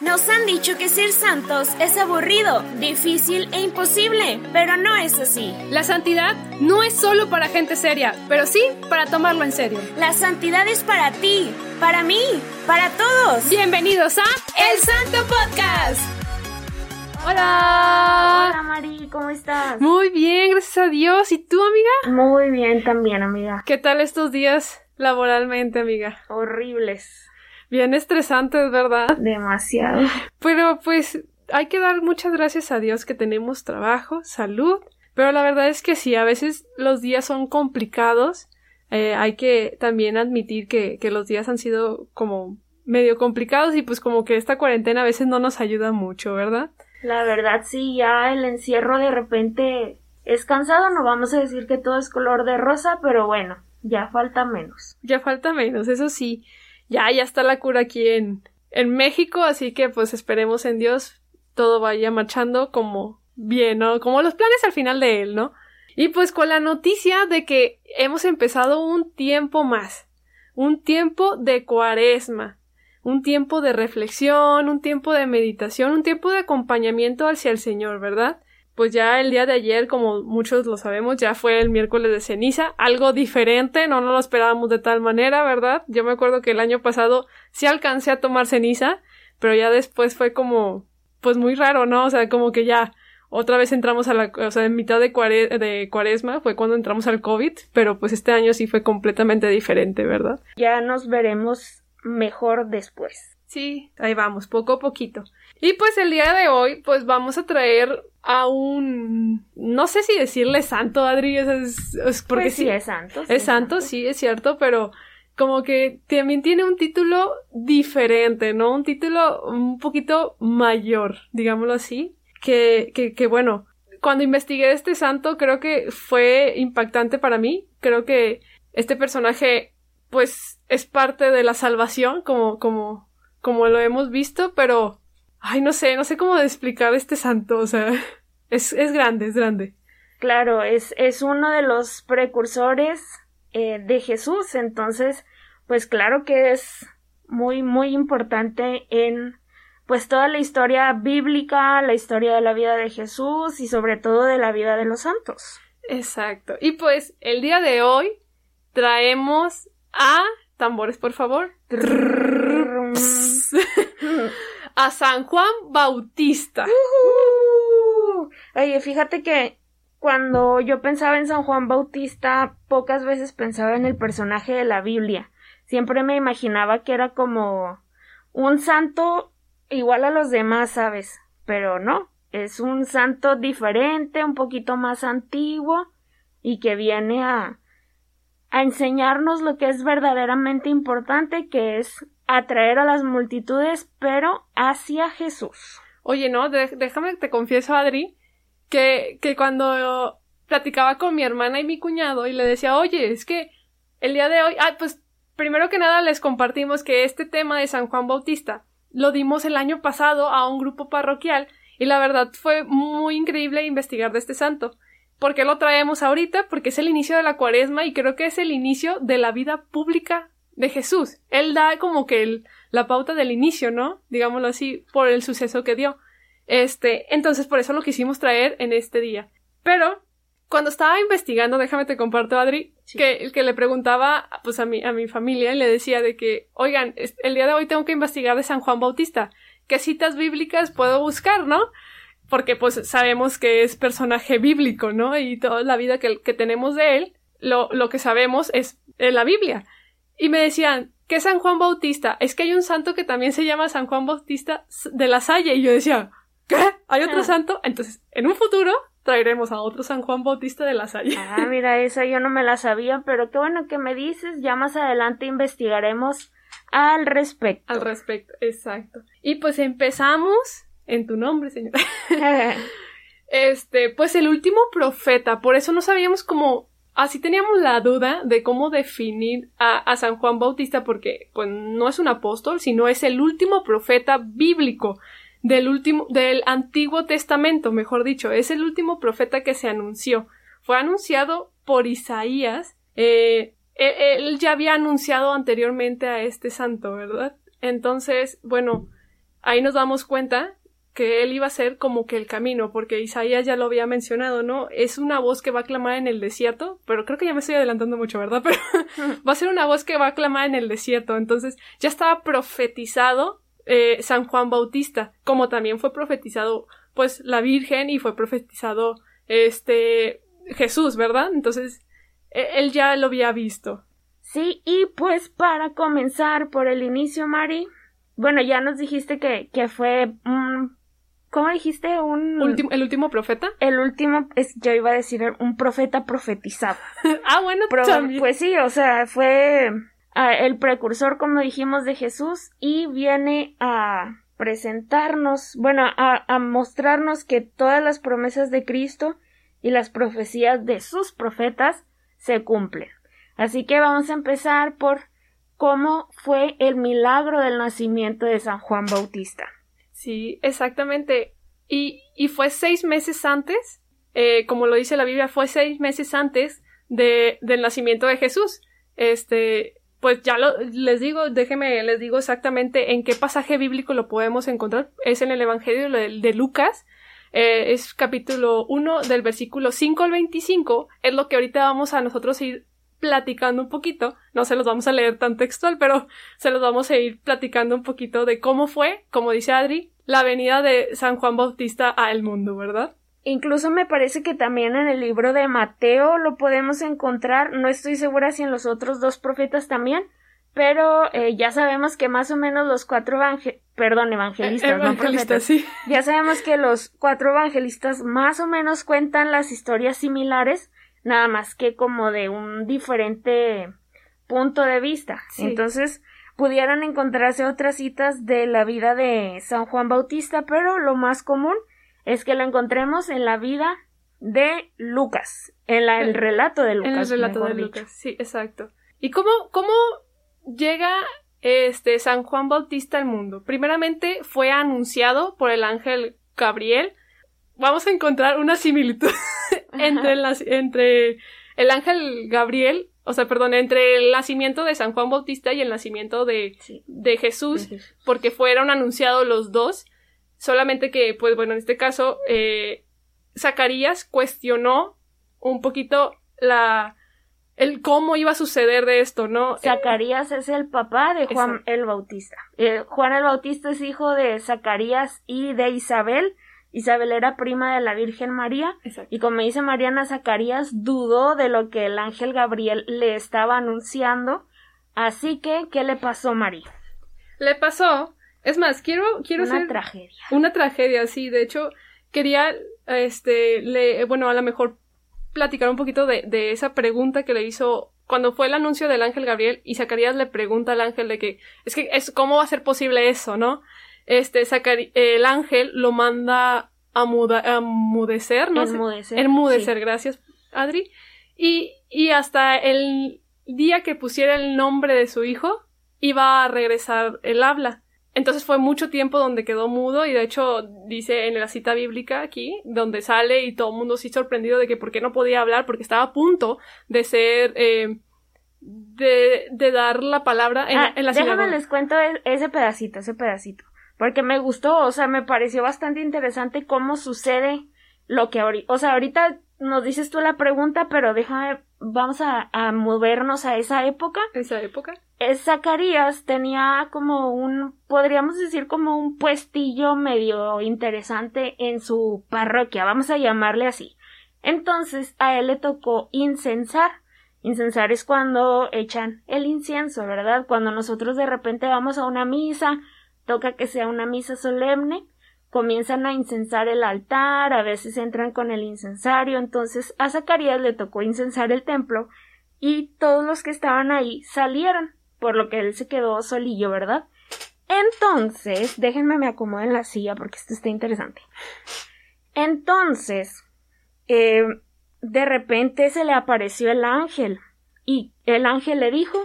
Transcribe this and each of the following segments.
Nos han dicho que ser santos es aburrido, difícil e imposible, pero no es así. La santidad no es solo para gente seria, pero sí para tomarlo en serio. La santidad es para ti, para mí, para todos. Bienvenidos a El Santo Podcast. Hola. Hola Mari, ¿cómo estás? Muy bien, gracias a Dios. ¿Y tú, amiga? Muy bien también, amiga. ¿Qué tal estos días laboralmente, amiga? Horribles. Bien estresantes, ¿verdad? Demasiado. Pero pues hay que dar muchas gracias a Dios que tenemos trabajo, salud. Pero la verdad es que sí, a veces los días son complicados. Eh, hay que también admitir que, que los días han sido como medio complicados y pues como que esta cuarentena a veces no nos ayuda mucho, ¿verdad? La verdad sí, ya el encierro de repente es cansado, no vamos a decir que todo es color de rosa, pero bueno, ya falta menos. Ya falta menos, eso sí. Ya, ya está la cura aquí en, en México, así que pues esperemos en Dios todo vaya marchando como bien, ¿no? Como los planes al final de él, ¿no? Y pues con la noticia de que hemos empezado un tiempo más, un tiempo de cuaresma, un tiempo de reflexión, un tiempo de meditación, un tiempo de acompañamiento hacia el Señor, ¿verdad? Pues ya el día de ayer, como muchos lo sabemos, ya fue el miércoles de ceniza, algo diferente, no nos lo esperábamos de tal manera, ¿verdad? Yo me acuerdo que el año pasado sí alcancé a tomar ceniza, pero ya después fue como, pues muy raro, ¿no? O sea, como que ya otra vez entramos a la, o sea, en mitad de, cuare, de cuaresma fue cuando entramos al COVID, pero pues este año sí fue completamente diferente, ¿verdad? Ya nos veremos mejor después. Sí, ahí vamos, poco a poquito. Y pues el día de hoy, pues vamos a traer a un, no sé si decirle santo, Adri, es, es porque pues sí, es santo. Sí es santo, sí, es cierto, pero como que también tiene un título diferente, ¿no? Un título un poquito mayor, digámoslo así, que, que, que bueno, cuando investigué este santo creo que fue impactante para mí, creo que este personaje pues es parte de la salvación, como, como, como lo hemos visto, pero, ay, no sé, no sé cómo explicar este santo, o sea, es, es grande, es grande. Claro, es, es uno de los precursores eh, de Jesús, entonces, pues claro que es muy, muy importante en pues toda la historia bíblica, la historia de la vida de Jesús y sobre todo de la vida de los santos. Exacto. Y pues el día de hoy traemos a tambores, por favor. a San Juan Bautista. Uh, oye, fíjate que cuando yo pensaba en San Juan Bautista, pocas veces pensaba en el personaje de la Biblia. Siempre me imaginaba que era como un santo igual a los demás, ¿sabes? Pero no, es un santo diferente, un poquito más antiguo y que viene a a enseñarnos lo que es verdaderamente importante, que es atraer a las multitudes, pero hacia Jesús. Oye, no, déjame te confieso, Adri, que, que cuando platicaba con mi hermana y mi cuñado y le decía, oye, es que el día de hoy, ah, pues primero que nada les compartimos que este tema de San Juan Bautista lo dimos el año pasado a un grupo parroquial y la verdad fue muy increíble investigar de este santo. ¿Por qué lo traemos ahorita? Porque es el inicio de la cuaresma y creo que es el inicio de la vida pública de Jesús. Él da como que el, la pauta del inicio, ¿no? Digámoslo así, por el suceso que dio. Este, entonces por eso lo quisimos traer en este día. Pero, cuando estaba investigando, déjame te comparto, Adri, sí. que, que le preguntaba, pues a mi, a mi familia, y le decía de que, oigan, el día de hoy tengo que investigar de San Juan Bautista. ¿Qué citas bíblicas puedo buscar, no? porque pues sabemos que es personaje bíblico, ¿no? Y toda la vida que, que tenemos de él, lo, lo, que sabemos es en la Biblia. Y me decían, ¿qué San Juan Bautista? Es que hay un santo que también se llama San Juan Bautista de la Salle. Y yo decía, ¿qué? ¿Hay otro ah. santo? Entonces, en un futuro traeremos a otro San Juan Bautista de la Salle. Ah, mira, esa yo no me la sabía, pero qué bueno que me dices. Ya más adelante investigaremos al respecto. Al respecto, exacto. Y pues empezamos en tu nombre, Señor. este, pues el último profeta, por eso no sabíamos cómo, así teníamos la duda de cómo definir a, a, San Juan Bautista, porque pues no es un apóstol, sino es el último profeta bíblico del último, del Antiguo Testamento, mejor dicho, es el último profeta que se anunció. Fue anunciado por Isaías, eh, él, él ya había anunciado anteriormente a este santo, ¿verdad? Entonces, bueno, ahí nos damos cuenta que él iba a ser como que el camino, porque Isaías ya lo había mencionado, ¿no? Es una voz que va a clamar en el desierto, pero creo que ya me estoy adelantando mucho, ¿verdad? Pero va a ser una voz que va a clamar en el desierto, entonces ya estaba profetizado eh, San Juan Bautista, como también fue profetizado, pues, la Virgen y fue profetizado, este, Jesús, ¿verdad? Entonces, e, él ya lo había visto. Sí, y pues para comenzar por el inicio, Mari, bueno, ya nos dijiste que, que fue un ¿Cómo dijiste? Un... ¿El último profeta? El último, es, yo iba a decir un profeta profetizado. ah, bueno, Pues sí, o sea, fue el precursor, como dijimos, de Jesús y viene a presentarnos, bueno, a, a mostrarnos que todas las promesas de Cristo y las profecías de sus profetas se cumplen. Así que vamos a empezar por cómo fue el milagro del nacimiento de San Juan Bautista. Sí, exactamente. Y, y fue seis meses antes, eh, como lo dice la Biblia, fue seis meses antes de, del nacimiento de Jesús. Este, pues ya lo, les digo, déjenme, les digo exactamente en qué pasaje bíblico lo podemos encontrar. Es en el Evangelio de, Lucas. Eh, es capítulo 1 del versículo 5 al 25. Es lo que ahorita vamos a nosotros ir platicando un poquito, no se los vamos a leer tan textual, pero se los vamos a ir platicando un poquito de cómo fue, como dice Adri, la venida de San Juan Bautista a el mundo, ¿verdad? Incluso me parece que también en el libro de Mateo lo podemos encontrar, no estoy segura si en los otros dos profetas también, pero eh, ya sabemos que más o menos los cuatro perdón, evangelistas, evangelistas sí. Ya sabemos que los cuatro evangelistas más o menos cuentan las historias similares, nada más que como de un diferente punto de vista. Entonces, pudieran encontrarse otras citas de la vida de San Juan Bautista, pero lo más común es que lo encontremos en la vida de Lucas, en la, el relato de Lucas. En el relato de Lucas, sí, exacto. ¿Y cómo, cómo llega este San Juan Bautista al mundo? Primeramente fue anunciado por el ángel Gabriel. Vamos a encontrar una similitud entre, las, entre el ángel Gabriel, o sea, perdón, entre el nacimiento de San Juan Bautista y el nacimiento de, de, Jesús, porque fueron anunciados los dos, solamente que, pues bueno, en este caso, eh, Zacarías cuestionó un poquito la, el cómo iba a suceder de esto, ¿no? Zacarías es el papá de Juan el Bautista. Eh, Juan el Bautista es hijo de Zacarías y de Isabel, Isabel era prima de la Virgen María y como dice Mariana Zacarías dudó de lo que el ángel Gabriel le estaba anunciando. Así que, ¿qué le pasó, María? Le pasó, es más, quiero, quiero una tragedia. Una tragedia, sí. De hecho, quería, este, le, bueno, a lo mejor platicar un poquito de, de esa pregunta que le hizo cuando fue el anuncio del ángel Gabriel y Zacarías le pregunta al ángel de que es que es cómo va a ser posible eso, ¿no? este, el ángel lo manda a, muda, mudecer, ¿no? Enmudecer. Enmudecer, gracias, Adri. Y, y hasta el día que pusiera el nombre de su hijo, iba a regresar el habla. Entonces fue mucho tiempo donde quedó mudo y de hecho dice en la cita bíblica aquí, donde sale y todo el mundo sí sorprendido de que por qué no podía hablar, porque estaba a punto de ser, eh, de, de, dar la palabra en, ah, en la Déjame les cuento e-, ese pedacito, ese pedacito porque me gustó, o sea, me pareció bastante interesante cómo sucede lo que ahorita, o sea, ahorita nos dices tú la pregunta, pero déjame, vamos a, movernos a esa época. ¿Esa época? Zacarías tenía como un, podríamos decir como un puestillo medio interesante en su parroquia, vamos a llamarle así. Entonces a él le tocó incensar. Incensar es cuando echan el incienso, ¿verdad? Cuando nosotros de repente vamos a una misa toca que sea una misa solemne, comienzan a incensar el altar, a veces entran con el incensario, entonces a Zacarías le tocó incensar el templo y todos los que estaban ahí salieron, por lo que él se quedó solillo, ¿verdad? Entonces, déjenme me acomodo en la silla porque esto está interesante. Entonces, eh, de repente se le apareció el ángel y el ángel le dijo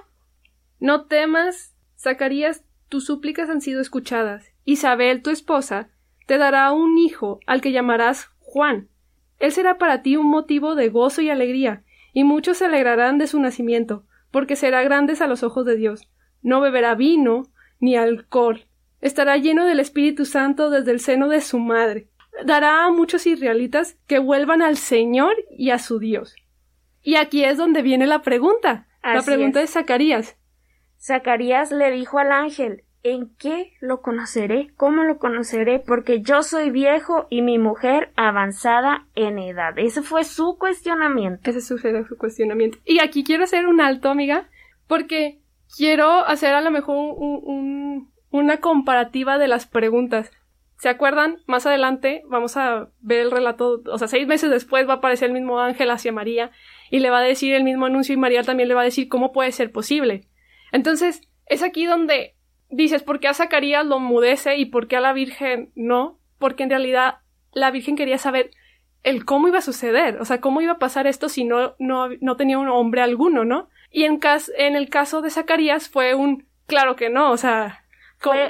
No temas, Zacarías, tus súplicas han sido escuchadas. Isabel, tu esposa, te dará un hijo al que llamarás Juan. Él será para ti un motivo de gozo y alegría, y muchos se alegrarán de su nacimiento, porque será grande a los ojos de Dios. No beberá vino ni alcohol. estará lleno del Espíritu Santo desde el seno de su madre. Dará a muchos israelitas que vuelvan al Señor y a su Dios. Y aquí es donde viene la pregunta. la pregunta de Zacarías. Zacarías le dijo al ángel, ¿En qué lo conoceré? ¿Cómo lo conoceré? Porque yo soy viejo y mi mujer avanzada en edad. Ese fue su cuestionamiento. Ese fue su cuestionamiento. Y aquí quiero hacer un alto, amiga, porque quiero hacer a lo mejor un, una comparativa de las preguntas. ¿Se acuerdan? Más adelante vamos a ver el relato, o sea, seis meses después va a aparecer el mismo ángel hacia María y le va a decir el mismo anuncio y María también le va a decir cómo puede ser posible. Entonces, es aquí donde dices, ¿por qué a Zacarías lo mudece y por qué a la Virgen no? Porque en realidad la Virgen quería saber el cómo iba a suceder, o sea, cómo iba a pasar esto si no, no, no tenía un hombre alguno, ¿no? Y en, en el caso de Zacarías fue un, claro que no, o sea,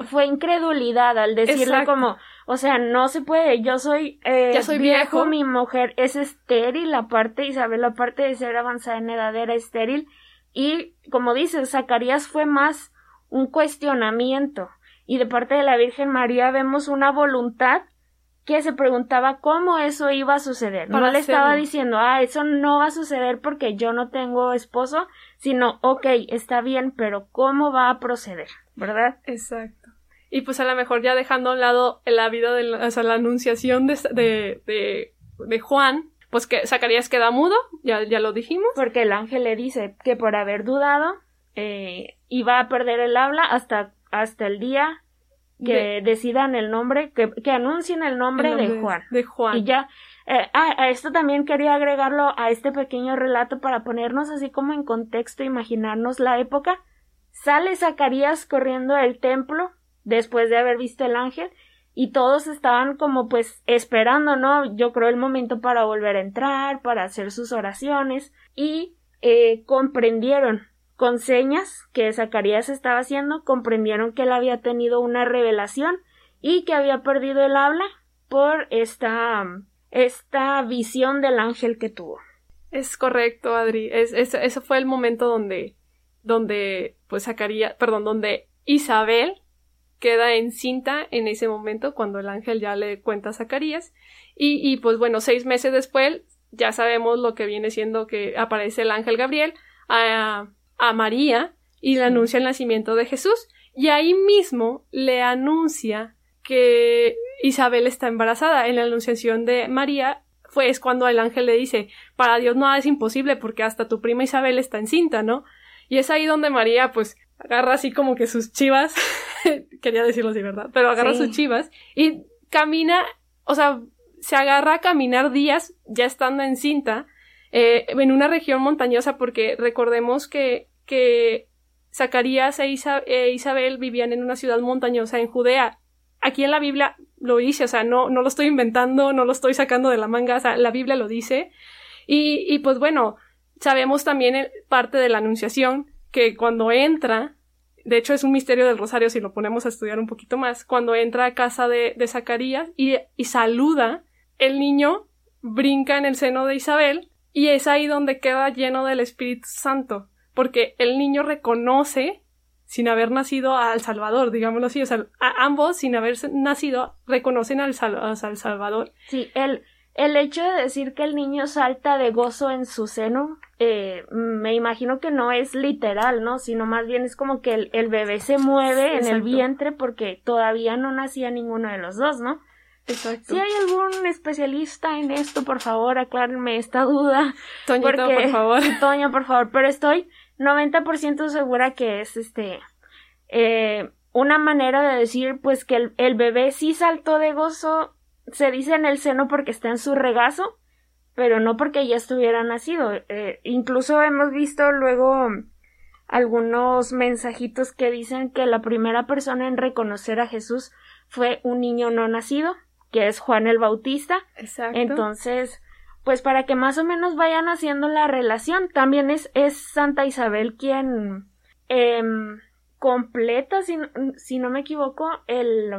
fue, incredulidad al decirle como, o sea, no se puede, yo soy, eh, ya soy viejo, mi mujer es estéril, aparte Isabel, aparte de ser avanzada en edad, era estéril, y como dices, Zacarías fue más un cuestionamiento, y de parte de la Virgen María vemos una voluntad que se preguntaba cómo eso iba a suceder. no le estaba diciendo, ah, eso no va a suceder porque yo no tengo esposo, sino, ok, está bien, pero ¿cómo va a proceder? ¿Verdad? Exacto. Y pues a lo mejor ya dejando a un lado la vida de la, o sea, la anunciación de, de, de, Juan, pues que Zacarías queda mudo, ya, ya lo dijimos. Porque el ángel le dice que por haber dudado, eh, iba a perder el habla hasta, hasta el día que decidan el nombre, que, que anuncien el nombre, de Juan. De Juan. Y ya, eh, ah, a esto también quería agregarlo a este pequeño relato para ponernos así como en contexto, imaginarnos la época. Sale Zacarías corriendo del templo después de haber visto el ángel y todos estaban como pues esperando, ¿no? Yo creo el momento para volver a entrar, para hacer sus oraciones y eh, comprendieron con señas que Zacarías estaba haciendo, comprendieron que él había tenido una revelación y que había perdido el habla por esta, esta visión del ángel que tuvo. Es correcto, Adri. Es, ese fue el momento donde, donde, pues Zacarías, perdón, donde Isabel queda encinta en ese momento cuando el ángel ya le cuenta a Zacarías. Y, y pues bueno, seis meses después ya sabemos lo que viene siendo que aparece el ángel Gabriel a, a María y le anuncia el nacimiento de Jesús. Y ahí mismo le anuncia que Isabel está embarazada. En la anunciación de María fue es cuando el ángel le dice para Dios nada es imposible porque hasta tu prima Isabel está encinta, ¿no? Y es ahí donde María pues agarra así como que sus chivas, quería decirlo así, ¿verdad? Pero agarra sus chivas y camina, o sea, se agarra a caminar días ya estando encinta eh, en una región montañosa porque recordemos que, que Zacarías e, e, Isabel vivían en una ciudad montañosa en Judea. Aquí en la Biblia lo dice, o sea, no, no lo estoy inventando, no lo estoy sacando de la manga, o sea, la Biblia lo dice. Y, y pues bueno, sabemos también parte de la Anunciación que cuando entra, de hecho es un misterio del Rosario si lo ponemos a estudiar un poquito más, cuando entra a casa de, de Zacarías y, y saluda, el niño brinca en el seno de Isabel y es ahí donde queda lleno del Espíritu Santo, porque el niño reconoce sin haber nacido al Salvador, digámoslo así, o sea, ambos sin haber nacido reconocen al, Salvador. Sí, el, el hecho de decir que el niño salta de gozo en su seno, eh, me imagino que no es literal, ¿no? Sino más bien es como que el, bebé se mueve en el vientre porque todavía no nacía ninguno de los dos, ¿no? Exacto. Si hay algún especialista en esto, por favor, aclárenme esta duda. Toñito, por favor. Toño, por favor. Pero estoy 90% segura que es este. Eh, una manera de decir, pues, que el, bebé sí saltó de gozo. Se dice en el seno porque está en su regazo, pero no porque ya estuviera nacido. Eh, incluso hemos visto luego algunos mensajitos que dicen que la primera persona en reconocer a Jesús fue un niño no nacido que es Juan el Bautista. Exacto. Entonces, pues para que más o menos vayan haciendo la relación, también es, es Santa Isabel quien em, completa, si, si, no me equivoco, el,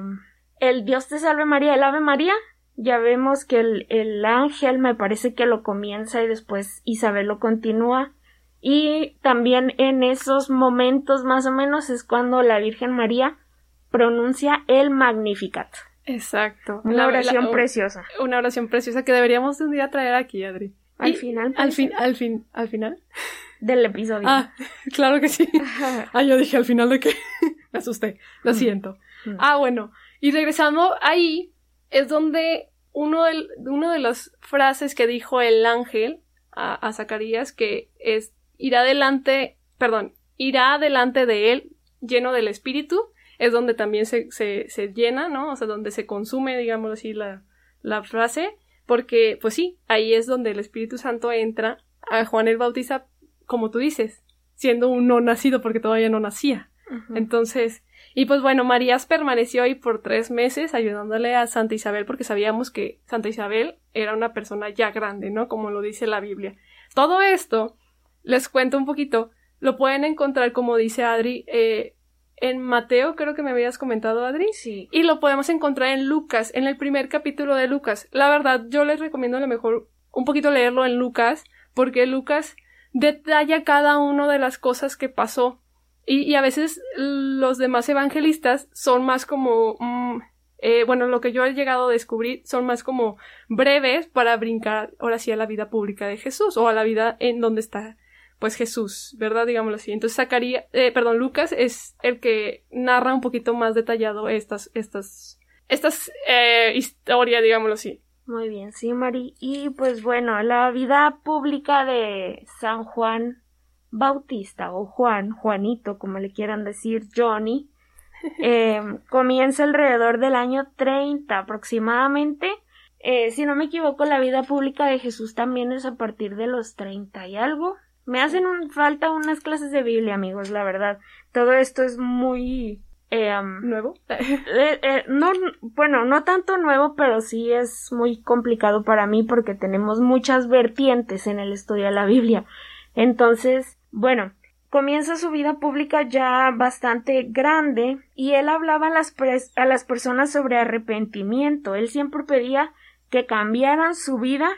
el Dios te salve María, el Ave María. Ya vemos que el, el ángel me parece que lo comienza y después Isabel lo continúa. Y también en esos momentos más o menos es cuando la Virgen María pronuncia el Magnificat. Exacto. Una La- oración la- preciosa. Una oración preciosa que deberíamos de un día traer aquí, Adri. Al Y- final, Al fin, al fin, al final. del episodio. Ah, claro que sí. Ah, yo dije al final de que me asusté. Lo siento. Mm. Ah, bueno. Y regresando ahí es donde uno de, uno de las frases que dijo el ángel a, a Zacarías que es irá adelante, perdón, irá adelante de él lleno del espíritu, es donde también se, se, se llena, ¿no? O sea, donde se consume, digamos así, la, la frase, porque, pues sí, ahí es donde el Espíritu Santo entra a Juan el Bautista, como tú dices, siendo un no nacido, porque todavía no nacía. Entonces, y pues bueno, Marías permaneció ahí por tres meses ayudándole a Santa Isabel porque sabíamos que Santa Isabel era una persona ya grande, ¿no? Como lo dice la Biblia. Todo esto, les cuento un poquito, lo pueden encontrar, como dice Adri, eh, en Mateo, creo que me habías comentado, Adri. Sí. Y lo podemos encontrar en Lucas, en el primer capítulo de Lucas. La verdad, yo les recomiendo a lo mejor un poquito leerlo en Lucas, porque Lucas detalla cada una de las cosas que pasó. Y, y a veces los demás evangelistas son más como, mm, eh, bueno, lo que yo he llegado a descubrir son más como breves para brincar ahora sí a la vida pública de Jesús o a la vida en donde está pues Jesús, ¿verdad? Digámoslo así. Entonces Zacarías, eh, perdón, Lucas es el que narra un poquito más detallado estas, estas, estas eh, historias, digámoslo así. Muy bien, sí, Mari. Y pues bueno, la vida pública de San Juan Bautista o Juan, Juanito, como le quieran decir, Johnny, eh, comienza alrededor del año 30 aproximadamente. Eh, si no me equivoco, la vida pública de Jesús también es a partir de los 30 y algo. Me hacen un- falta unas clases de Biblia, amigos, la verdad. Todo esto es muy... eh, um, ¿Nuevo? eh, eh, no, bueno, no tanto nuevo, pero sí es muy complicado para mí porque tenemos muchas vertientes en el estudio de la Biblia. Entonces, bueno, comienza su vida pública ya bastante grande y él hablaba a las, a las personas sobre arrepentimiento. Él siempre pedía que cambiaran su vida,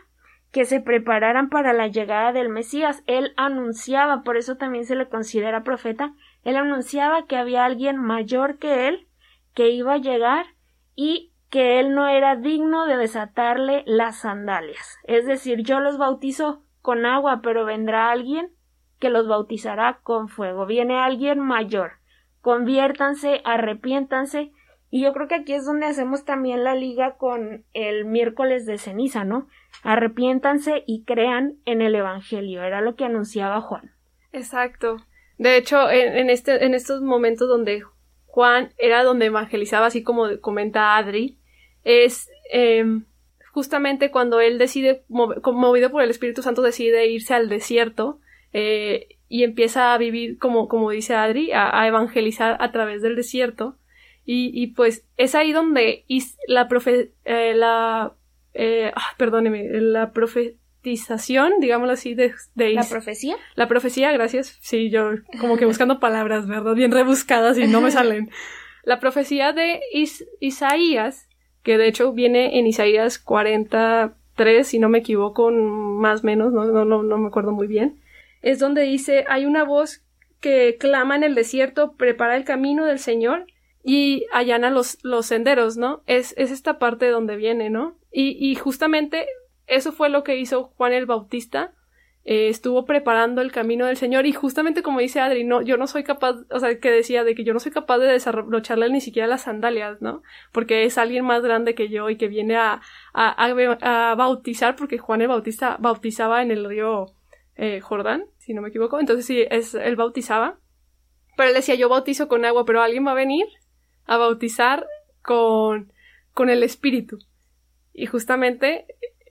que se prepararan para la llegada del Mesías. Él anunciaba, por eso también se le considera profeta, él anunciaba que había alguien mayor que él que iba a llegar y que él no era digno de desatarle las sandalias. Es decir, yo los bautizo con agua, pero vendrá alguien que los bautizará con fuego. Viene alguien mayor. Conviértanse, arrepiéntanse. Y yo creo que aquí es donde hacemos también la liga con el miércoles de ceniza, ¿no? Arrepiéntanse y crean en el Evangelio. Era lo que anunciaba Juan. Exacto. De hecho, en, este, en estos momentos donde Juan era donde evangelizaba, así como comenta Adri, es em, justamente cuando él decide, mov- movido por el Espíritu Santo, decide irse al desierto eh, y empieza a vivir, como, como dice Adri, a, evangelizar a través del desierto. Y, y pues es ahí donde la profe eh, la eh, ah, perdóneme, la profetización, digámoslo así, de, de ¿La profecía? la profecía, gracias. Sí, yo como que buscando palabras, ¿verdad? Bien rebuscadas y no me salen. La profecía de Is- Isaías, que de hecho viene en Isaías 43, si no me equivoco, más o menos, no, no, no, no me acuerdo muy bien, es donde dice, hay una voz que clama en el desierto, prepara el camino del Señor y allana los, los senderos, ¿no? Es, es esta parte donde viene, ¿no? Y, y justamente eso fue lo que hizo Juan el Bautista, eh, estuvo preparando el camino del Señor y justamente como dice Adri, no, yo no soy capaz, o sea, que decía de que yo no soy capaz de desabrocharle ni siquiera las sandalias, ¿no? Porque es alguien más grande que yo y que viene a- a bautizar, porque Juan el Bautista bautizaba en el río eh, Jordán, si no me equivoco, entonces sí, es, él bautizaba, pero él decía, yo bautizo con agua, pero alguien va a venir a bautizar con, con el Espíritu. Y justamente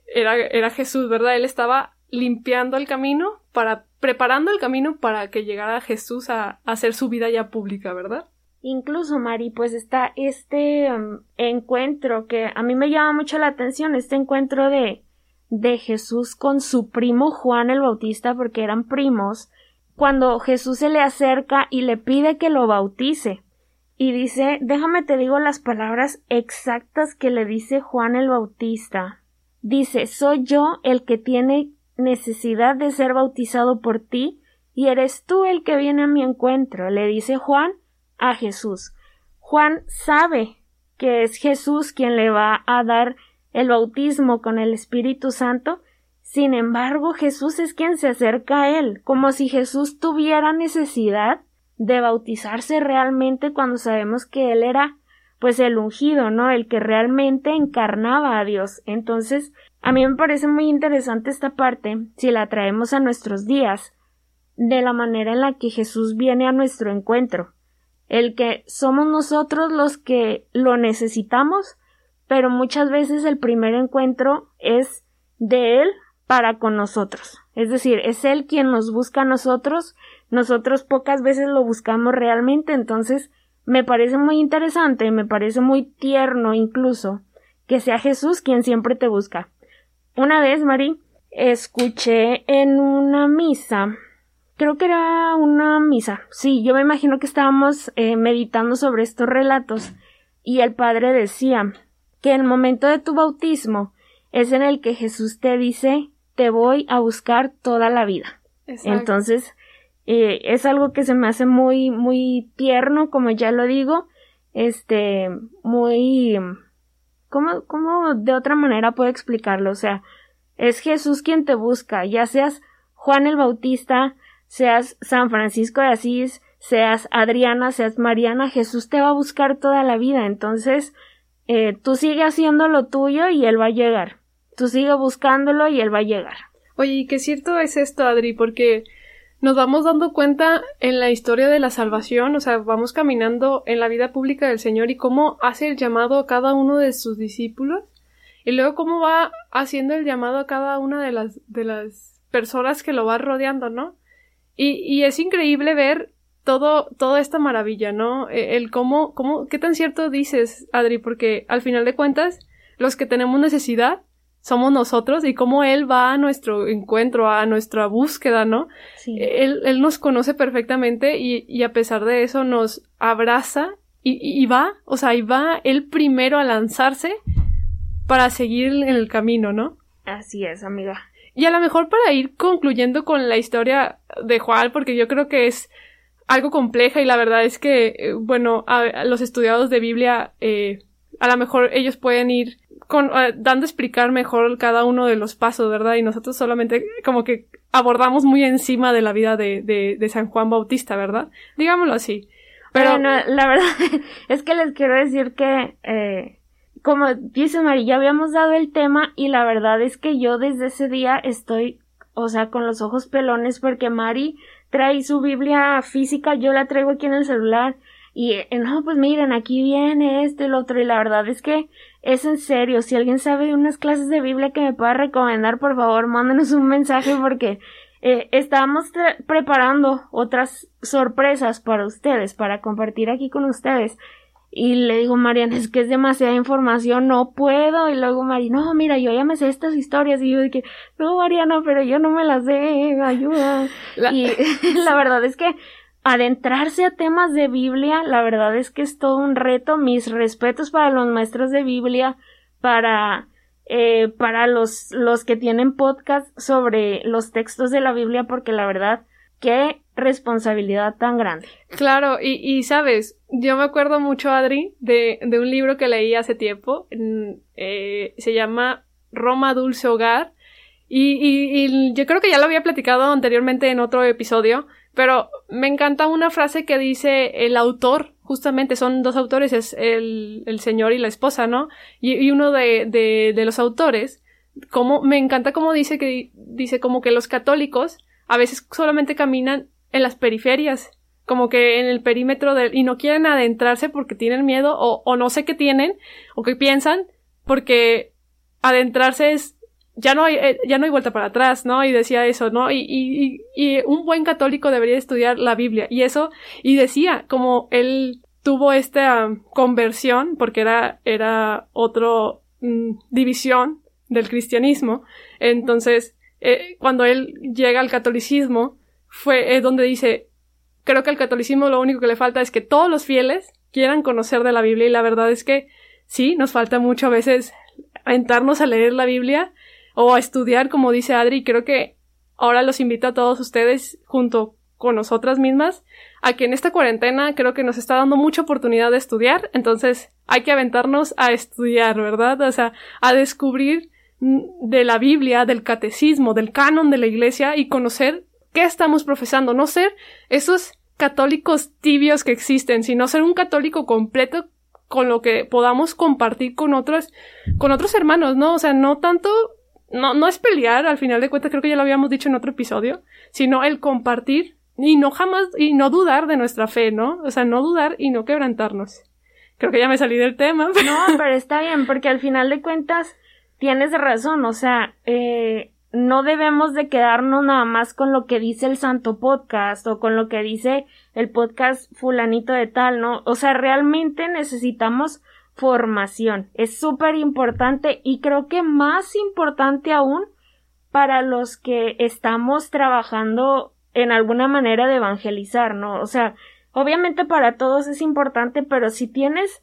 era, era Jesús, ¿verdad? Él estaba limpiando el camino para, preparando el camino para que llegara Jesús a, hacer su vida ya pública, ¿verdad? Incluso, Mari, pues está este um, encuentro que a mí me llama mucho la atención, este encuentro de, de Jesús con su primo Juan el Bautista, porque eran primos, cuando Jesús se le acerca y le pide que lo bautice. Y dice, déjame te digo las palabras exactas que le dice Juan el Bautista. Dice, soy yo el que tiene necesidad de ser bautizado por ti, y eres tú el que viene a mi encuentro, le dice Juan a Jesús. Juan sabe que es Jesús quien le va a dar el bautismo con el Espíritu Santo, sin embargo Jesús es quien se acerca a él, como si Jesús tuviera necesidad de bautizarse realmente cuando sabemos que él era pues el ungido, ¿no? El que realmente encarnaba a Dios. Entonces, a mí me parece muy interesante esta parte, si la traemos a nuestros días, de la manera en la que Jesús viene a nuestro encuentro. El que somos nosotros los que lo necesitamos, pero muchas veces el primer encuentro es de Él para con nosotros. Es decir, es Él quien nos busca a nosotros, nosotros pocas veces lo buscamos realmente, entonces me parece muy interesante, me parece muy tierno incluso, que sea Jesús quien siempre te busca. Una vez, Mari, escuché en una misa, creo que era una misa, sí, yo me imagino que estábamos eh, meditando sobre estos relatos, y el padre decía que el momento de tu bautismo es en el que Jesús te dice te voy a buscar toda la vida. Entonces, eh, es algo que se me hace muy, muy tierno, como ya lo digo, este, muy, ¿Cómo, ¿Cómo de otra manera puedo explicarlo? O sea, es Jesús quien te busca, ya seas Juan el Bautista, seas San Francisco de Asís, seas Adriana, seas Mariana, Jesús te va a buscar toda la vida. Entonces, eh, tú sigue haciendo lo tuyo y Él va a llegar. Tú sigue buscándolo y Él va a llegar. Oye, ¿y qué cierto es esto, Adri? Porque nos vamos dando cuenta en la historia de la salvación, o sea, vamos caminando en la vida pública del Señor y cómo hace el llamado a cada uno de sus discípulos y luego cómo va haciendo el llamado a cada una de las de las personas que lo va rodeando, ¿no? Y, y es increíble ver todo, toda esta maravilla, ¿no? E, el cómo, cómo, qué tan cierto dices, Adri, porque al final de cuentas, los que tenemos necesidad somos nosotros y cómo Él va a nuestro encuentro, a nuestra búsqueda, ¿no? Él, él nos conoce perfectamente y, y, a pesar de eso nos abraza y, y, va, o sea, y va Él primero a lanzarse para seguir en el camino, ¿no? Así es, amiga. Y a lo mejor para ir concluyendo con la historia de Juan, porque yo creo que es algo compleja y la verdad es que, eh, bueno, a, los estudiados de Biblia, eh, a lo mejor ellos pueden ir con, uh, dando a explicar mejor cada uno de los pasos, ¿verdad? Y nosotros solamente como que abordamos muy encima de la vida de, de, de San Juan Bautista, ¿verdad? Digámoslo así. Pero la verdad es que les quiero decir que, eh, como dice María, ya habíamos dado el tema y la verdad es que yo desde ese día estoy, o sea, con los ojos pelones porque Mari trae su Biblia física, yo la traigo aquí en el celular y eh, no, pues miren, aquí viene esto y lo otro y la verdad es que es en serio, si alguien sabe de unas clases de Biblia que me pueda recomendar, por favor, mándenos un mensaje porque eh, estamos preparando otras sorpresas para ustedes, para compartir aquí con ustedes. Y le digo, Mariana, es que es demasiada información, no puedo. Y luego Mari, no, mira, yo ya me sé estas historias. Y yo dije, no, Mariana, pero yo no me las sé, ayuda. Y la verdad es que adentrarse a temas de Biblia, la verdad es que es todo un reto. Mis respetos para los maestros de Biblia, para, eh, para los, los que tienen podcast sobre los textos de la Biblia, porque la verdad, qué responsabilidad tan grande. Claro, y, y sabes, yo me acuerdo mucho, Adri, de, de un libro que leí hace tiempo, eh, se llama Roma Dulce Hogar, y, y, y, yo creo que ya lo había platicado anteriormente en otro episodio, pero me encanta una frase que dice el autor, justamente son dos autores, es el, el señor y la esposa, ¿no? Y, y uno de, de, de, los autores, como, me encanta como dice que, dice como que los católicos a veces solamente caminan en las periferias, como que en el perímetro del, y no quieren adentrarse porque tienen miedo o, o no sé qué tienen o qué piensan, porque adentrarse es ya no hay, eh, ya no hay vuelta para atrás, ¿no? Y decía eso, ¿no? Y, y, y un buen católico debería estudiar la Biblia. Y eso, y decía, como él tuvo esta conversión, porque era, era otro mm, división del cristianismo. Entonces, eh, cuando él llega al catolicismo, fue es donde dice, creo que al catolicismo lo único que le falta es que todos los fieles quieran conocer de la Biblia y la verdad es que sí, nos falta mucho a veces entrarnos a leer la Biblia o a estudiar, como dice Adri, creo que ahora los invito a todos ustedes, junto con nosotras mismas, a que en esta cuarentena creo que nos está dando mucha oportunidad de estudiar, entonces hay que aventarnos a estudiar, ¿verdad? O sea, a descubrir de la Biblia, del catecismo, del canon de la iglesia y conocer qué estamos profesando, no ser esos católicos tibios que existen, sino ser un católico completo con lo que podamos compartir con otros, con otros hermanos, ¿no? O sea, no tanto, no, no es pelear, al final de cuentas, creo que ya lo habíamos dicho en otro episodio, sino el compartir y no jamás, y no dudar de nuestra fe, ¿no? O sea, no dudar y no quebrantarnos. Creo que ya me salí del tema. No, pero está bien, porque al final de cuentas, tienes razón, o sea, eh, no debemos de quedarnos nada más con lo que dice el santo podcast o con lo que dice el podcast fulanito de tal, ¿no? O sea, realmente necesitamos formación. Es súper importante y creo que más importante aún para los que estamos trabajando en alguna manera de evangelizar, ¿no? O sea, obviamente para todos es importante, pero si tienes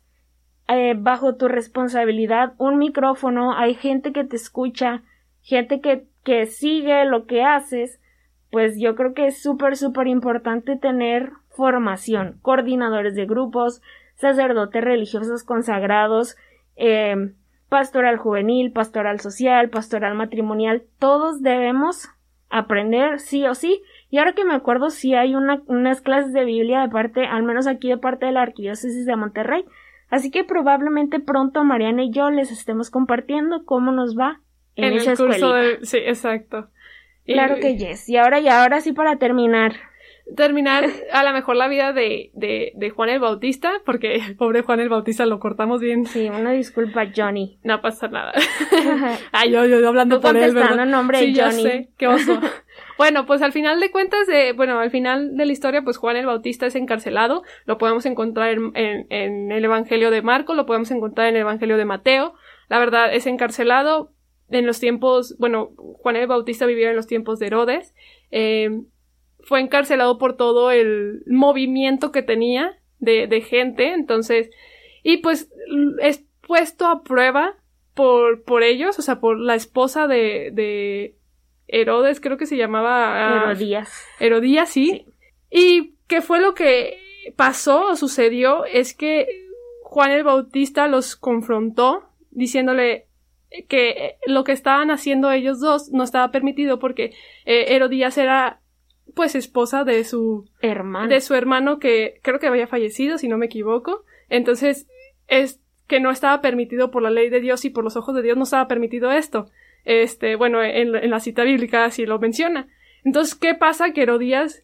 eh, bajo tu responsabilidad un micrófono, hay gente que te escucha, gente que, que sigue lo que haces, pues yo creo que es súper, súper importante tener formación, coordinadores de grupos, sacerdotes religiosos consagrados, eh, pastoral juvenil, pastoral social, pastoral matrimonial, todos debemos aprender sí o sí. Y ahora que me acuerdo, sí hay una, unas clases de Biblia de parte, al menos aquí de parte de la Arquidiócesis de Monterrey, Así que probablemente pronto Mariana y yo les estemos compartiendo cómo nos va en, esa el curso Sí, exacto. Claro que yes. Y ahora y ahora sí para terminar. Terminar a lo mejor la vida de, de, de, Juan el Bautista, porque el pobre Juan el Bautista lo cortamos bien. Sí, una disculpa, Johnny. No pasa nada. Ay, yo, yo hablando por él, ¿verdad? nombre sí, de Johnny. Sé, qué oso. Bueno, pues al final de cuentas, de, bueno, al final de la historia, pues Juan el Bautista es encarcelado. Lo podemos encontrar en, en, el Evangelio de Marco, lo podemos encontrar en el Evangelio de Mateo. La verdad, es encarcelado en los tiempos, bueno, Juan el Bautista vivía en los tiempos de Herodes. Eh, fue encarcelado por todo el movimiento que tenía de, de gente. Entonces, y pues es puesto a prueba por, por ellos, o sea, por la esposa de, de Herodes, creo que se llamaba. Ah, Herodías. Herodías, sí. Y qué fue lo que pasó o sucedió es que Juan el Bautista los confrontó diciéndole que lo que estaban haciendo ellos dos no estaba permitido porque eh, Herodías era pues esposa de su hermano de su hermano que creo que había fallecido si no me equivoco entonces es que no estaba permitido por la ley de Dios y por los ojos de Dios no estaba permitido esto este, bueno, en, la cita bíblica así lo menciona. Entonces, ¿qué pasa? Que Herodías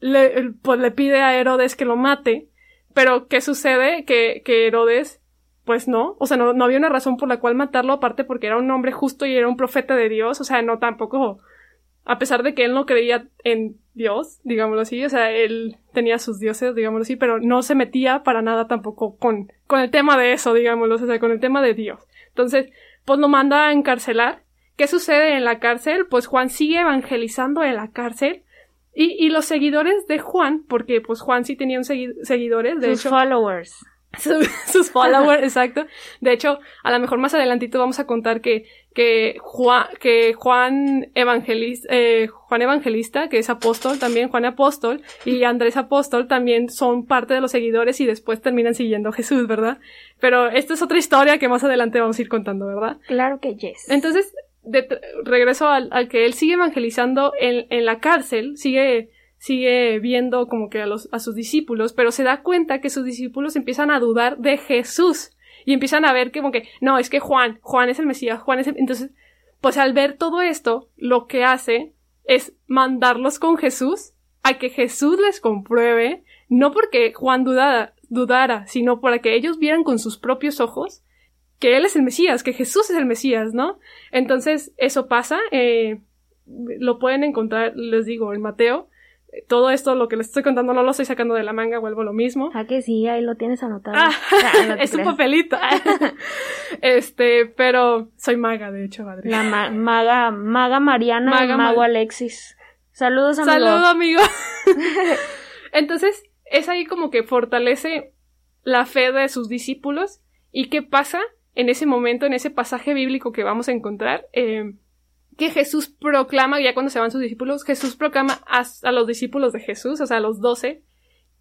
le, pues, le pide a Herodes que lo mate, pero ¿qué sucede? Que, que Herodes, pues no, o sea, no, no había una razón por la cual matarlo, aparte porque era un hombre justo y era un profeta de Dios, o sea, no tampoco, a pesar de que él no creía en Dios, digámoslo así, o sea, él tenía sus dioses, digámoslo así, pero no se metía para nada tampoco con, con el tema de eso, digámoslo, o sea, con el tema de Dios. Entonces, pues lo manda a encarcelar. ¿Qué sucede en la cárcel? Pues Juan sigue evangelizando en la cárcel. Y, y los seguidores de Juan, porque pues Juan sí tenía un seguidores, de Sus followers. sus followers, exacto. De hecho, a lo mejor más adelantito vamos a contar que, que Juan, que Juan Evangelista, eh, Juan Evangelista, que es apóstol también, Juan Apóstol, y Andrés Apóstol también son parte de los seguidores y después terminan siguiendo a Jesús, ¿verdad? Pero esta es otra historia que más adelante vamos a ir contando, ¿verdad? Claro que yes. Entonces, de, regreso al, al, que él sigue evangelizando en, en la cárcel, sigue sigue viendo como que a, los, a sus discípulos, pero se da cuenta que sus discípulos empiezan a dudar de Jesús y empiezan a ver que como que, no, es que Juan, Juan es el Mesías, Juan es el... Entonces, pues al ver todo esto, lo que hace es mandarlos con Jesús a que Jesús les compruebe, no porque Juan dudara, dudara, sino para que ellos vieran con sus propios ojos que Él es el Mesías, que Jesús es el Mesías, ¿no? Entonces, eso pasa, eh, lo pueden encontrar, les digo, en Mateo, todo esto, lo que les estoy contando, no lo estoy sacando de la manga, vuelvo lo mismo. Ah, que sí, ahí lo tienes anotado. Ah, es un papelito. este, pero soy maga, de hecho, madre. La maga, maga Mariana y mago Alexis. Saludos, amigo. Saludos, amigo. Entonces, es ahí como que fortalece la fe de sus discípulos. ¿Y qué pasa en ese momento, en ese pasaje bíblico que vamos a encontrar? Eh, que Jesús proclama, ya cuando se van sus discípulos, Jesús proclama a, a los discípulos de Jesús, o sea, a los doce,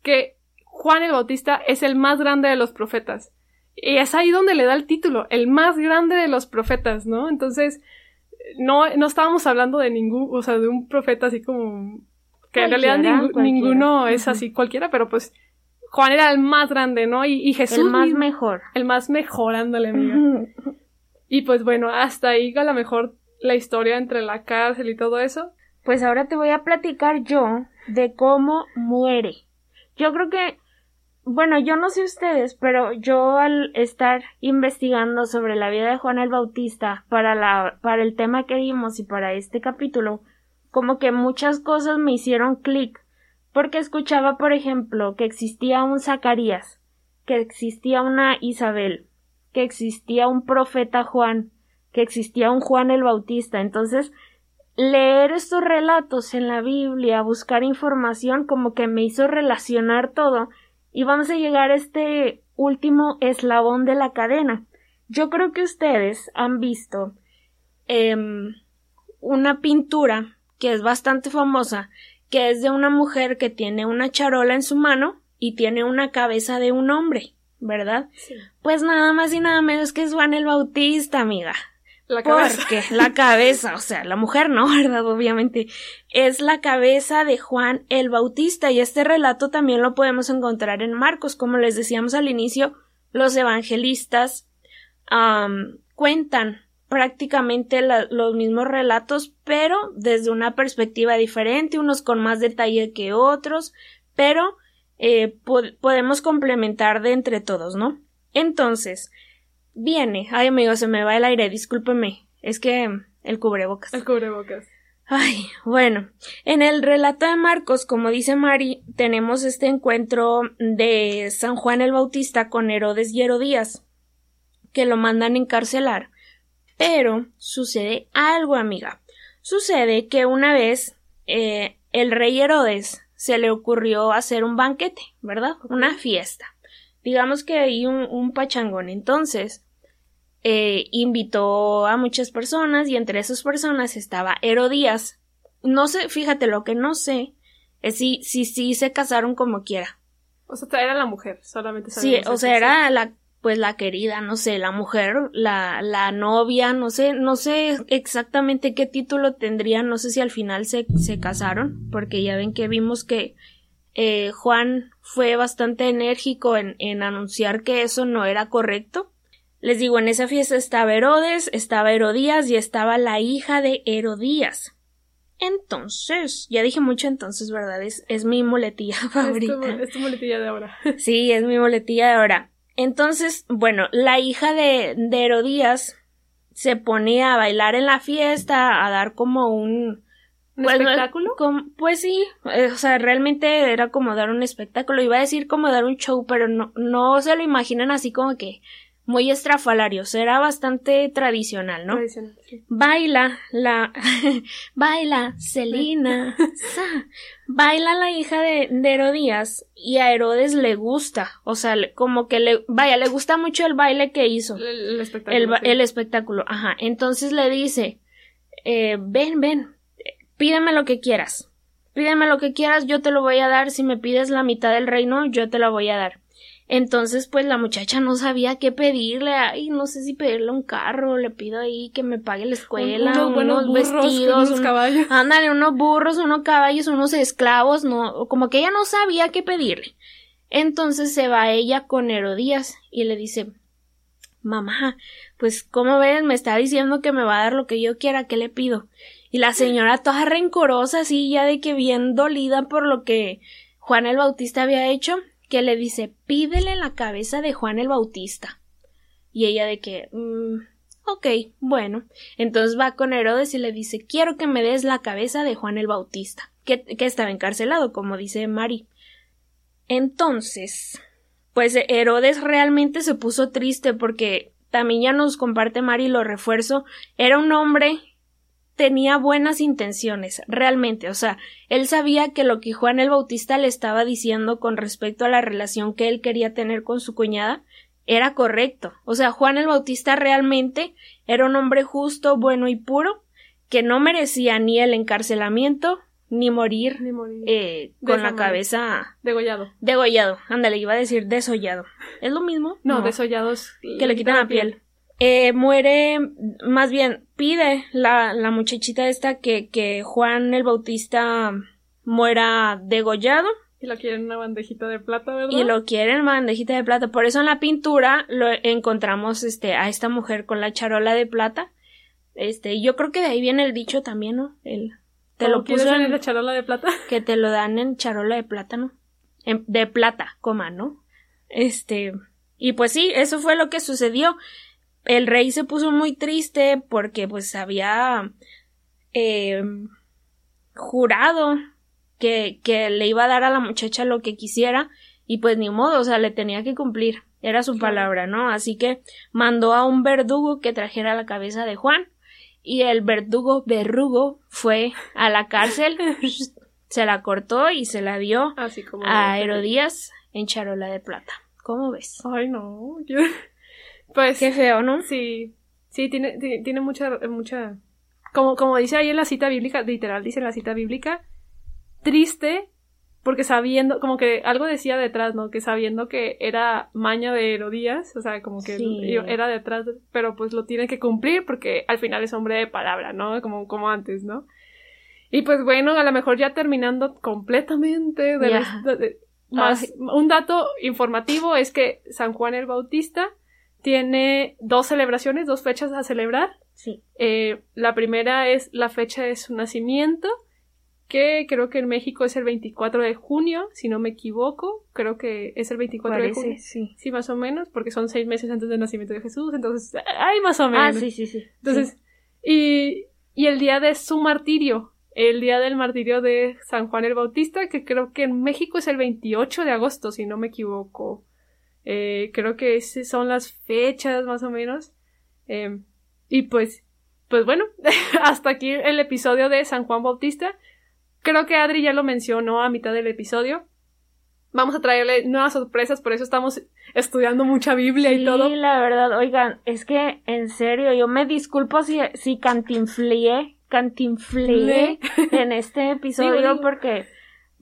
que Juan el Bautista es el más grande de los profetas. Y es ahí donde le da el título, el más grande de los profetas, ¿no? Entonces, no, no estábamos hablando de ningún, o sea, de un profeta así como, que en realidad ninguno es así cualquiera, pero pues Juan era el más grande, ¿no? Y, y Jesús. El más mejor. El más mejor, ándale, amiga. y pues bueno, hasta ahí a lo mejor la historia entre la cárcel y todo eso. Pues ahora te voy a platicar yo de cómo muere. Yo creo que bueno, yo no sé ustedes, pero yo al estar investigando sobre la vida de Juan el Bautista para la, para el tema que vimos y para este capítulo, como que muchas cosas me hicieron clic, porque escuchaba, por ejemplo, que existía un Zacarías, que existía una Isabel, que existía un profeta Juan, que existía un Juan el Bautista. Entonces, leer estos relatos en la Biblia, buscar información, como que me hizo relacionar todo y vamos a llegar a este último eslabón de la cadena. Yo creo que ustedes han visto em, una pintura que es bastante famosa, que es de una mujer que tiene una charola en su mano y tiene una cabeza de un hombre, ¿verdad? Pues nada más y nada menos que es Juan el Bautista, amiga. La cabeza. Porque la cabeza, o sea, la mujer no, ¿verdad? Obviamente, es la cabeza de Juan el Bautista y este relato también lo podemos encontrar en Marcos. Como les decíamos al inicio, los evangelistas cuentan prácticamente los mismos relatos, pero desde una perspectiva diferente, unos con más detalle que otros, pero eh, podemos complementar de entre todos, ¿no? Entonces, Viene. Ay, amigo, se me va el aire, discúlpeme. Es que el cubrebocas. El cubrebocas. Ay, bueno. En el relato de Marcos, como dice Mari, tenemos este encuentro de San Juan el Bautista con Herodes y Herodías, que lo mandan encarcelar. Pero sucede algo, amiga. Sucede que una vez eh, el rey Herodes se le ocurrió hacer un banquete, ¿verdad? Una fiesta digamos que hay un, pachangón. Entonces, eh, invitó a muchas personas y entre esas personas estaba Herodías. No sé, fíjate, lo que no sé es si sí si, se casaron como quiera. O sea, era la mujer, solamente. Sí, o sea, era la, pues la querida, no sé, la mujer, la, la novia, no sé, no sé exactamente qué título tendrían, no sé si al final se, se casaron, porque ya ven que vimos que eh, Juan fue bastante enérgico en, en anunciar que eso no era correcto. Les digo, en esa fiesta estaba Herodes, estaba Herodías y estaba la hija de Herodías. Entonces, ya dije mucho entonces, ¿verdad? Es, es mi muletilla favorita. Es tu, muletilla de ahora. sí, es mi muletilla de ahora. Entonces, bueno, la hija de, de Herodías se ponía a bailar en la fiesta, a dar como un, ¿Un espectáculo? pues sí, eh, o sea, realmente era como dar un espectáculo. Iba a decir como dar un show, pero no, no se lo imaginan así como que muy estrafalario. Era bastante tradicional, ¿no? Tradicional, sí. Baila la, baila Celina, baila la hija de, de, Herodías y a Herodes le gusta, o sea, como que le, vaya, le gusta mucho el baile que hizo. El, espectáculo. El, el, espectáculo, ajá. Entonces le dice, eh, ven, ven, pídeme lo que quieras. Pídeme lo que quieras, yo te lo voy a dar. Si me pides la mitad del reino, yo te lo voy a dar. Entonces, pues la muchacha no sabía qué pedirle. Ay, no sé si pedirle un carro, le pido ahí que me pague la escuela, unos, vestidos, unos caballos. Ándale, unos burros, unos caballos, unos esclavos, no, como que ella no sabía qué pedirle. Entonces se va ella con Herodías y le dice, mamá, pues, ¿cómo ves? Me está diciendo que me va a dar lo que yo quiera, ¿qué le pido? Y la señora toda rencorosa, así ya de que bien dolida por lo que Juan el Bautista había hecho, que le dice pídele la cabeza de Juan el Bautista. Y ella de que mm, ok, bueno. Entonces va con Herodes y le dice quiero que me des la cabeza de Juan el Bautista, que, que estaba encarcelado, como dice Mari. Entonces, pues Herodes realmente se puso triste porque también ya nos comparte Mari lo refuerzo, era un hombre tenía buenas intenciones, realmente, o sea, él sabía que lo que Juan el Bautista le estaba diciendo con respecto a la relación que él quería tener con su cuñada era correcto. O sea, Juan el Bautista realmente era un hombre justo, bueno y puro, que no merecía ni el encarcelamiento ni morir, Ni morir. eh, con la cabeza Degollado. degollado. Ándale, iba a decir desollado. ¿Es lo mismo? No, desollados. que le quitan la piel. Eh, muere, más bien, pide la, la muchachita esta que, que Juan el Bautista muera degollado Y lo quieren en una bandejita de plata, ¿verdad? y lo quieren en bandejita de plata. Por eso en la pintura lo encontramos este, a esta mujer con la charola de plata. Este, y yo creo que de ahí viene el dicho también, ¿no? El, te ¿Cómo lo puso en en, la charola de plata? que te lo dan en charola de plátano. En- de plata, coma, ¿no? Este, y pues sí, eso fue lo que sucedió. El rey se puso muy triste porque pues había eh, jurado que, que le iba a dar a la muchacha lo que quisiera y pues ni modo, o sea, le tenía que cumplir. Era su palabra, ¿no? Así que mandó a un verdugo que trajera la cabeza de Juan y el verdugo verrugo fue a la cárcel, se la cortó y se la dio Así como. a Herodías en charola de plata. ¿Cómo ves? Ay, no. yo- Pues. Qué feo, ¿no? Sí. Sí, tiene, ti- tiene mucha. mucha... Como, como dice ahí en la cita bíblica, literal, dice en la cita bíblica, triste porque sabiendo, como que algo decía detrás, ¿no? Que sabiendo que era maña de Herodías, o sea, como que Sí. era detrás, pero pues lo tiene que cumplir porque al final es hombre de palabra, ¿no? Como, como antes, ¿no? Y pues bueno, a lo mejor ya terminando completamente de la de- más, Ay. un dato informativo es que San Juan el Bautista tiene dos celebraciones, dos fechas a celebrar. Sí. Eh, la primera es la fecha de su nacimiento, que creo que en México es el 24 de junio, si no me equivoco. Creo que es el 24 de junio. Sí. Sí, más o menos, porque son seis meses antes del nacimiento de Jesús, entonces, ay, más o Ah, menos. sí, sí, sí. Entonces, y, y el día de su martirio, el día del martirio de San Juan el Bautista, que creo que en México es el 28 de agosto, si no me equivoco. Eh, creo que esas son las fechas, más o menos. Eh, y pues, pues bueno, hasta aquí el episodio de San Juan Bautista. Creo que Adri ya lo mencionó a mitad del episodio. Vamos a traerle nuevas sorpresas, por eso estamos estudiando mucha Biblia y Sí, todo. la verdad, oigan, es que en serio, yo me disculpo si, si cantinflié, cantinflié en este episodio porque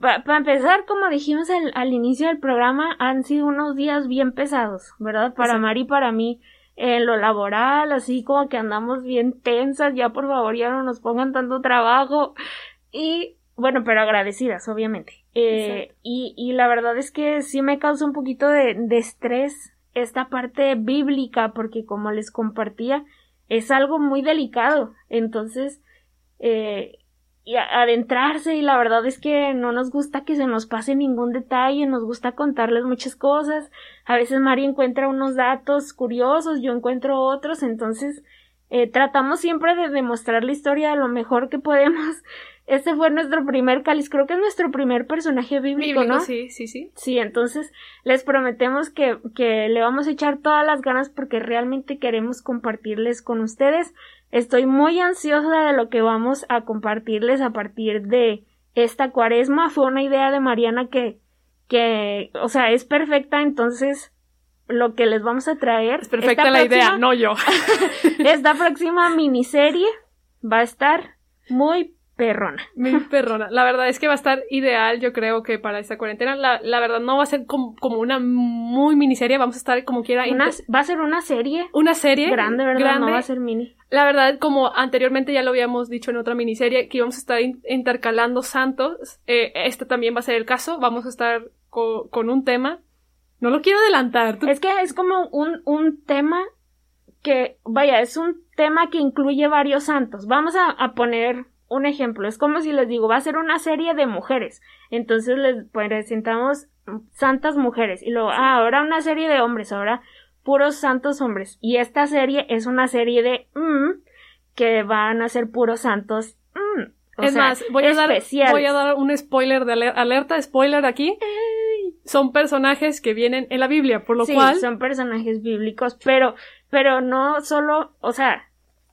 para empezar, como dijimos al, al inicio del programa, han sido unos días bien pesados, ¿verdad? Para Exacto. Mari y para mí, en lo laboral, así como que andamos bien tensas, ya por favor ya no nos pongan tanto trabajo y bueno, pero agradecidas, obviamente. Eh, y, y la verdad es que sí me causa un poquito de, de estrés esta parte bíblica, porque como les compartía, es algo muy delicado. Entonces, eh, y adentrarse, y la verdad es que no nos gusta que se nos pase ningún detalle, nos gusta contarles muchas cosas. A veces Mari encuentra unos datos curiosos, yo encuentro otros, entonces eh, tratamos siempre de demostrar la historia lo mejor que podemos. Este fue nuestro primer cáliz, creo que es nuestro primer personaje bíblico, Bíblico, ¿no? sí, sí, sí. Sí, entonces les prometemos que, que le vamos a echar todas las ganas porque realmente queremos compartirles con ustedes. Estoy muy ansiosa de lo que vamos a compartirles a partir de esta cuaresma. Fue una idea de Mariana que, que, o sea, es perfecta, entonces lo que les vamos a traer. Es perfecta la idea, no yo. Esta próxima miniserie va a estar muy perrona. Mi perrona. La verdad es que va a estar ideal, yo creo que para esta cuarentena. La, la verdad no va a ser como, como una muy miniserie, vamos a estar como quiera. Una- va a ser una serie una serie grande, ¿verdad? grande. No va a ser mini. La verdad, como anteriormente ya lo habíamos dicho en otra miniserie, que íbamos a estar in- intercalando santos. Eh, este también va a ser el caso. Vamos a estar co- con un tema. No lo quiero adelantar. Es que es como un, un tema que, vaya, es un tema que incluye varios santos. Vamos a, a poner un ejemplo. Es como si les digo, va a ser una serie de mujeres. Entonces les presentamos santas mujeres. Y luego, ah, ahora una serie de hombres, ahora puros santos hombres. Y esta serie es una serie de mm, que van a ser puros santos. mm, o es sea, más, voy a, dar, voy a dar un spoiler de aler- alerta, spoiler aquí. Son personajes que vienen en la Biblia, por lo sí, cual son personajes bíblicos, pero, pero no solo, o sea,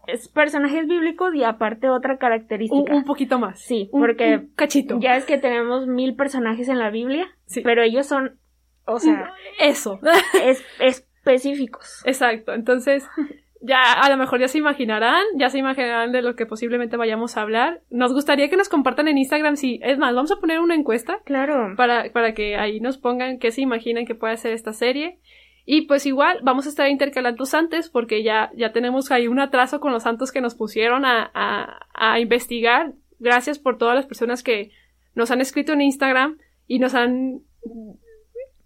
es personajes bíblicos y aparte otra característica. un, un poquito más. Sí, Un- porque un cachito. ya es que tenemos mil personajes en la Biblia, Sí. pero ellos son, o sea, Eso. es- específicos. Exacto. Entonces, ya a lo mejor ya se imaginarán, ya se imaginarán de lo que posiblemente vayamos a hablar. Nos gustaría que nos compartan en Instagram si, es más, vamos a poner una encuesta. Claro. Para, para que ahí nos pongan qué se imaginan que puede ser esta serie. Y pues igual vamos a estar intercalando santos porque ya, ya tenemos ahí un atraso con los santos que nos pusieron a, a, a investigar. Gracias por todas las personas que nos han escrito en Instagram y nos han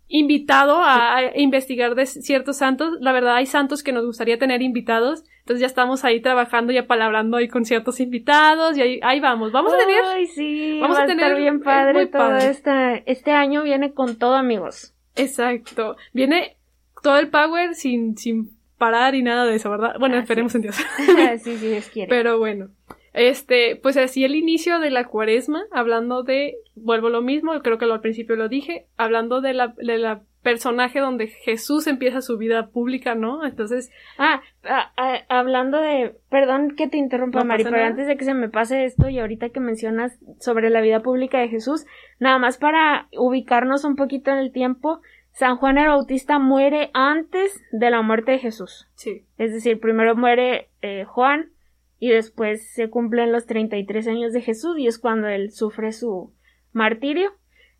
invitado a, investigar de ciertos santos. La verdad, hay santos que nos gustaría tener invitados. Entonces ya estamos ahí trabajando y apalabrando ahí con ciertos invitados y ahí, ahí vamos. Vamos a tener. Ay, sí, vamos a, tener bien padre todo Este, este año viene con todo, amigos. Exacto. Viene todo el power sin, sin parar y nada de eso, ¿verdad? Bueno, esperemos en Dios. sí, sí, Dios quiere. Pero bueno. Este, pues así el inicio de la cuaresma, hablando de, vuelvo lo mismo, creo que al principio lo dije, hablando de la, de la personaje donde Jesús empieza su vida pública, ¿no? Entonces. Ah, ah, ah hablando de. Perdón que te interrumpa, Mari, pero antes de que se me pase esto y ahorita que mencionas sobre la vida pública de Jesús, nada más para ubicarnos un poquito en el tiempo, San Juan el Bautista muere antes de la muerte de Jesús. Sí. Es decir, primero muere eh, Juan, y después se cumplen los 33 años de Jesús y es cuando él sufre su martirio.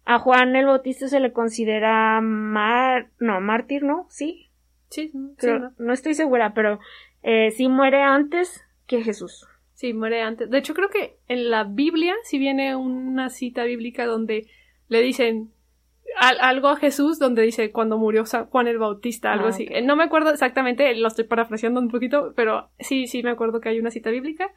A Juan el Bautista se le considera mar... no, mártir, ¿no? Sí. Sí, no. estoy segura, pero eh, sí muere antes que Jesús. Sí, muere antes. De hecho, creo que en la Biblia sí viene una cita bíblica donde le dicen algo a Jesús donde dice cuando murió Juan el Bautista, algo ah, así. No me acuerdo exactamente, lo estoy parafraseando un poquito, pero sí, sí me acuerdo que hay una cita bíblica.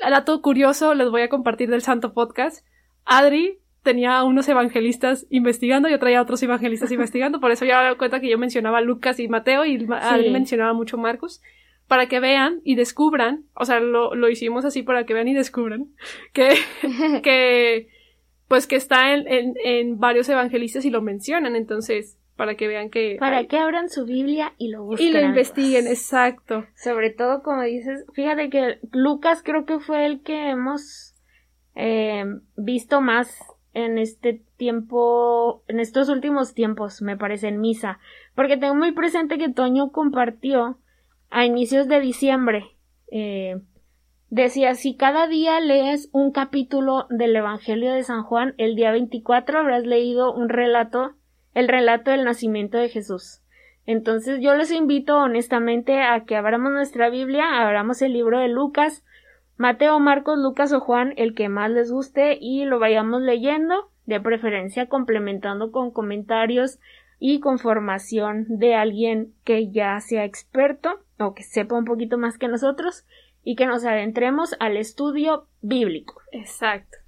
Dato curioso, les voy a compartir del Santo Podcast. Adri tenía unos evangelistas investigando, yo traía otros evangelistas investigando, por eso ya me doy cuenta que yo mencionaba Lucas y Mateo y Adri mencionaba mucho Marcos, para que vean y descubran, o sea, lo, lo hicimos así para que vean y descubran, que, que pues que está en, en, en, varios evangelistas y lo mencionan, entonces, para que vean que... Para que abran su Biblia y lo busquen. Y lo investiguen, exacto. Sobre todo, como dices, fíjate que Lucas creo que fue el que hemos eh, visto más en este tiempo, en estos últimos tiempos, me parece, en misa. Porque tengo muy presente que Toño compartió a inicios de diciembre eh, Decía, si cada día lees un capítulo del Evangelio de San Juan, el día 24 habrás leído un relato, el relato del nacimiento de Jesús. Entonces yo les invito honestamente a que abramos nuestra Biblia, abramos el libro de Lucas, Mateo, Marcos, Lucas o Juan, el que más les guste, y lo vayamos leyendo, de preferencia complementando con comentarios y con formación de alguien que ya sea experto o que sepa un poquito más que nosotros y que nos adentremos al estudio bíblico. Exacto.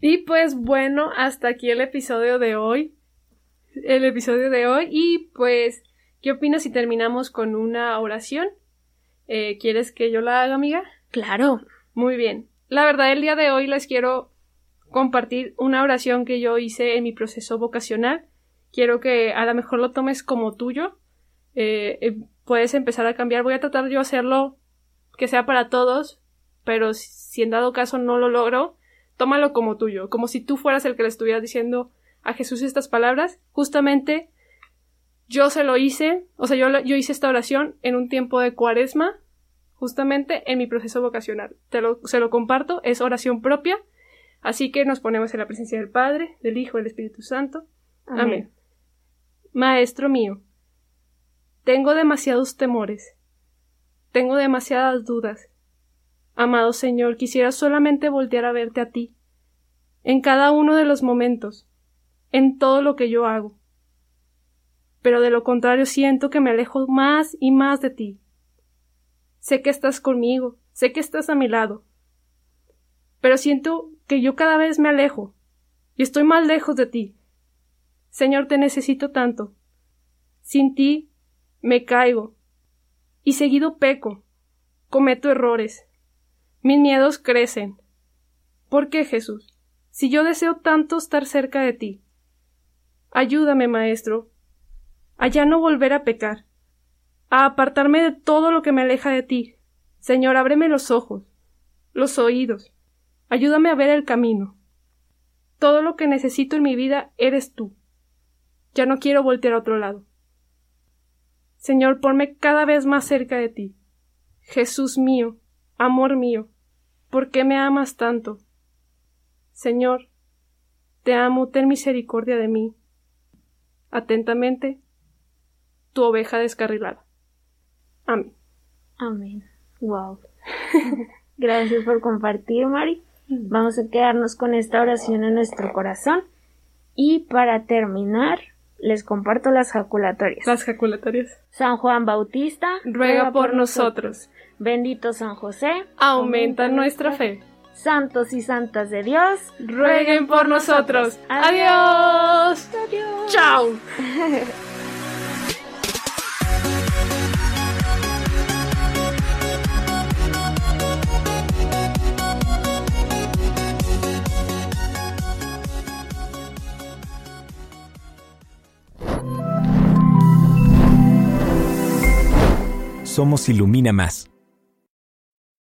Y pues bueno, hasta aquí el episodio de hoy. El episodio de hoy. Y pues, ¿qué opinas si terminamos con una oración? Eh, ¿Quieres que yo la haga, amiga? Claro. Muy bien. La verdad, el día de hoy les quiero compartir una oración que yo hice en mi proceso vocacional. Quiero que a lo mejor lo tomes como tuyo. Eh, eh, puedes empezar a cambiar. Voy a tratar yo hacerlo que sea para todos, pero si en dado caso no lo logro, tómalo como tuyo, como si tú fueras el que le estuviera diciendo a Jesús estas palabras. Justamente yo se lo hice, o sea, yo, yo hice esta oración en un tiempo de cuaresma, justamente en mi proceso vocacional. Te lo, se lo comparto, es oración propia, así que nos ponemos en la presencia del Padre, del Hijo del Espíritu Santo. Amén. Maestro mío, tengo demasiados temores tengo demasiadas dudas. Amado Señor, quisiera solamente voltear a verte a ti, en cada uno de los momentos, en todo lo que yo hago. Pero de lo contrario siento que me alejo más y más de ti. Sé que estás conmigo, sé que estás a mi lado, pero siento que yo cada vez me alejo y estoy más lejos de ti. Señor, te necesito tanto. Sin ti me caigo, y seguido peco, cometo errores. Mis miedos crecen. ¿Por qué, Jesús? Si yo deseo tanto estar cerca de ti. Ayúdame, Maestro, a ya no volver a pecar, a apartarme de todo lo que me aleja de ti. Señor, ábreme los ojos, los oídos, ayúdame a ver el camino. Todo lo que necesito en mi vida eres tú. Ya no quiero voltear a otro lado. Señor, ponme cada vez más cerca de ti. Jesús mío, amor mío, ¿por qué me amas tanto? Señor, te amo, ten misericordia de mí. Atentamente, tu oveja descarrilada. Amén. Amén. Wow. Gracias por compartir, Mari. Vamos a quedarnos con esta oración en nuestro corazón. Y para terminar, les comparto las jaculatorias. Las jaculatorias. San Juan Bautista, ruega por nosotros. Bendito San José, aumenta nuestra fe. Santos y santas de Dios, rueguen por nosotros. Adiós. Adiós. Chao. Somos Ilumina Más.